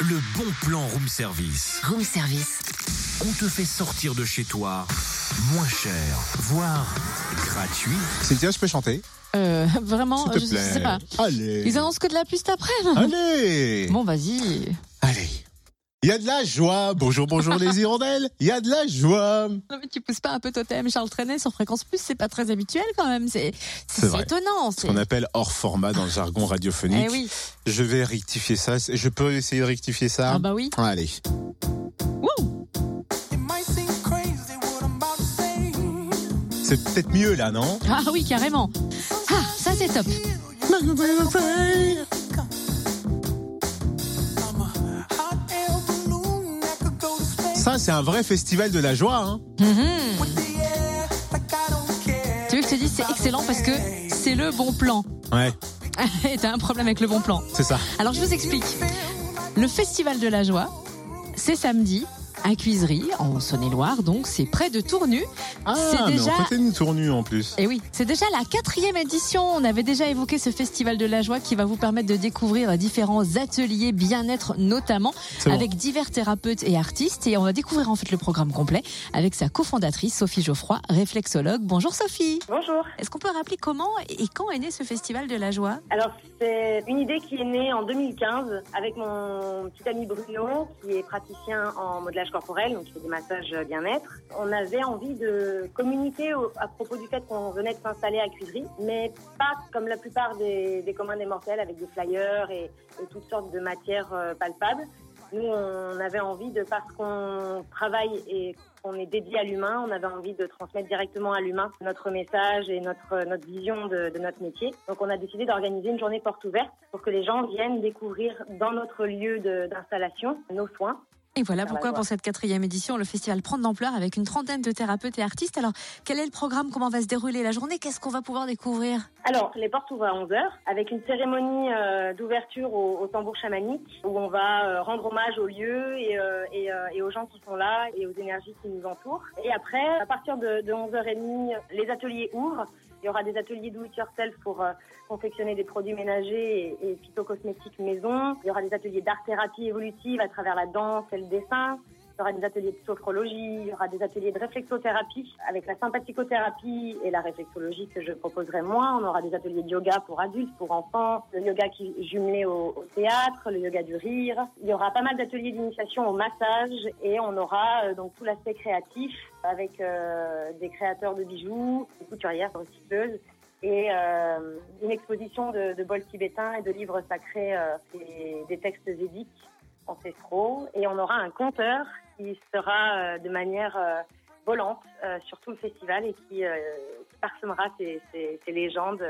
le bon plan room service. Room service. On te fait sortir de chez toi moins cher, voire gratuit. Cynthia, je peux chanter? Euh, vraiment, S'il te je plaît. sais pas. Allez. Ils annoncent que de la cet après. Allez. Bon, vas-y. Allez. Il y a de la joie. Bonjour, bonjour les hirondelles. Il y a de la joie. Non, mais tu pousses pas un peu totem Charles Trenet sur Fréquence Plus, c'est pas très habituel quand même. C'est étonnant. Ce c'est- qu'on appelle hors format dans le jargon radiophonique. Eh oui. Je vais rectifier ça. Je peux essayer de rectifier ça Ah bah oui. Allez. Wouh C'est peut-être mieux là, non? Ah oui, carrément. Ah, ça c'est top. Ça, c'est un vrai festival de la joie. Hein Mhm. Tu veux que je te dise, c'est excellent parce que c'est le bon plan. ouais, Et t'as un problème avec le bon plan. c'est ça. Alors je vous explique. Le Festival de la Joie, c'est samedi à Cuisery, en Saône-et-Loire, donc c'est près de Tournu. Ah, C'est mais déjà- on côté une tournue en plus. Et oui, c'est déjà la quatrième édition. On avait déjà évoqué ce Festival de la Joie qui va vous permettre de découvrir différents ateliers bien-être notamment bon. avec divers thérapeutes et artistes. Et on va découvrir en fait le programme complet avec sa cofondatrice Sophie Geoffroy, réflexologue. Bonjour Sophie. Bonjour. Est-ce qu'on peut rappeler comment et quand est né ce Festival de la Joie? Alors, c'est une idée qui est née en 2015 avec mon petit ami Bruno, qui est praticien en corporel, donc fait des massages bien-être. On avait envie de communiquer à propos du fait qu'on venait de s'installer à Cuisery, mais pas comme la plupart des, des communs des mortels avec des flyers et, toutes sortes de matières euh, palpables. Nous, on avait envie de, parce qu'on travaille et qu'on est dédié à l'humain, on avait envie de transmettre directement à l'humain notre message et notre, notre vision de, notre métier. Donc, on a décidé d'organiser une journée porte ouverte pour que les gens viennent découvrir dans notre lieu d'installation nos soins. Et voilà pourquoi pour cette quatrième édition, le festival prend de l'ampleur avec une trentaine de thérapeutes et artistes. Alors, quel est le programme? Comment va se dérouler la journée? Qu'est-ce qu'on va pouvoir découvrir? Alors, les portes ouvrent à 11h avec une cérémonie euh, d'ouverture au, au tambour chamanique où on va euh, rendre hommage au lieu et, euh, et, euh, et aux gens qui sont là et aux énergies qui nous entourent. Et après, à partir de, de 11h30, les ateliers ouvrent. Il y aura des ateliers do it yourself pour euh, confectionner des produits ménagers et, et phytocosmétiques maison. Il y aura des ateliers d'art-thérapie évolutive à travers la danse et le dessin. Il y aura des ateliers de sophrologie, il y aura des ateliers de réflexothérapie avec la sympathicothérapie et la réflexologie que je proposerai moi. On aura des ateliers de yoga pour adultes, pour enfants, le yoga qui est jumelé au, théâtre, le yoga du rire. Il y aura pas mal d'ateliers d'initiation au massage et on aura euh, donc tout l'aspect créatif avec euh, des créateurs de bijoux, des couturières, recycleuses et euh, une exposition de, de bols tibétains et de livres sacrés et des textes védiques ancestraux. Et on aura un conteur qui sera euh, de manière euh, volante euh, sur tout le festival et qui, qui parsemera ces, ces- ces légendes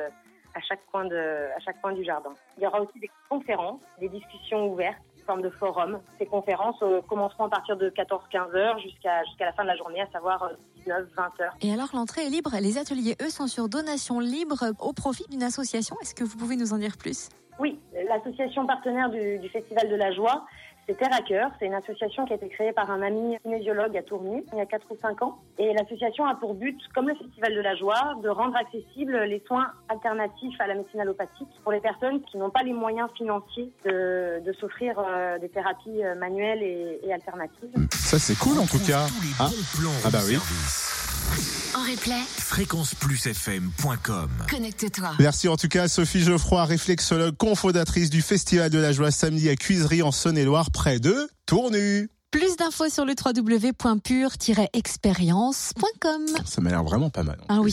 à chaque, coin de, à chaque coin du jardin. Il y aura aussi des conférences, des discussions ouvertes sous forme de forum. Ces conférences euh, commenceront à partir de 14-15 heures jusqu'à jusqu'à la fin de la journée, à savoir euh, 19-20 heures. Et alors, l'entrée est libre. Les ateliers, eux, sont sur donation libre au profit d'une association. Est-ce que vous pouvez nous en dire plus? Oui, l'association partenaire du, du Festival de la Joie, c'est Terre à Cœur. C'est une association qui a été créée par un ami kinésiologue à Tourny il y a 4 ou 5 ans. Et l'association a pour but, comme le Festival de la Joie, de rendre accessibles les soins alternatifs à la médecine allopathique pour les personnes qui n'ont pas les moyens financiers de, de s'offrir euh, des thérapies euh, manuelles et, et alternatives. Ça, c'est cool en tout cas. Tous les Ah, plans Ah bah oui. service. En replay, Fréquenceplusfm.com connecte-toi. Merci en tout cas à Sophie Geoffroy, réflexologue, cofondatrice du Festival de la Joie samedi à Cuisery en Saône-et-Loire, près de Tournu. Plus d'infos sur le www.pure-expérience.com. Ça m'a l'air vraiment pas mal. Ah plus. oui.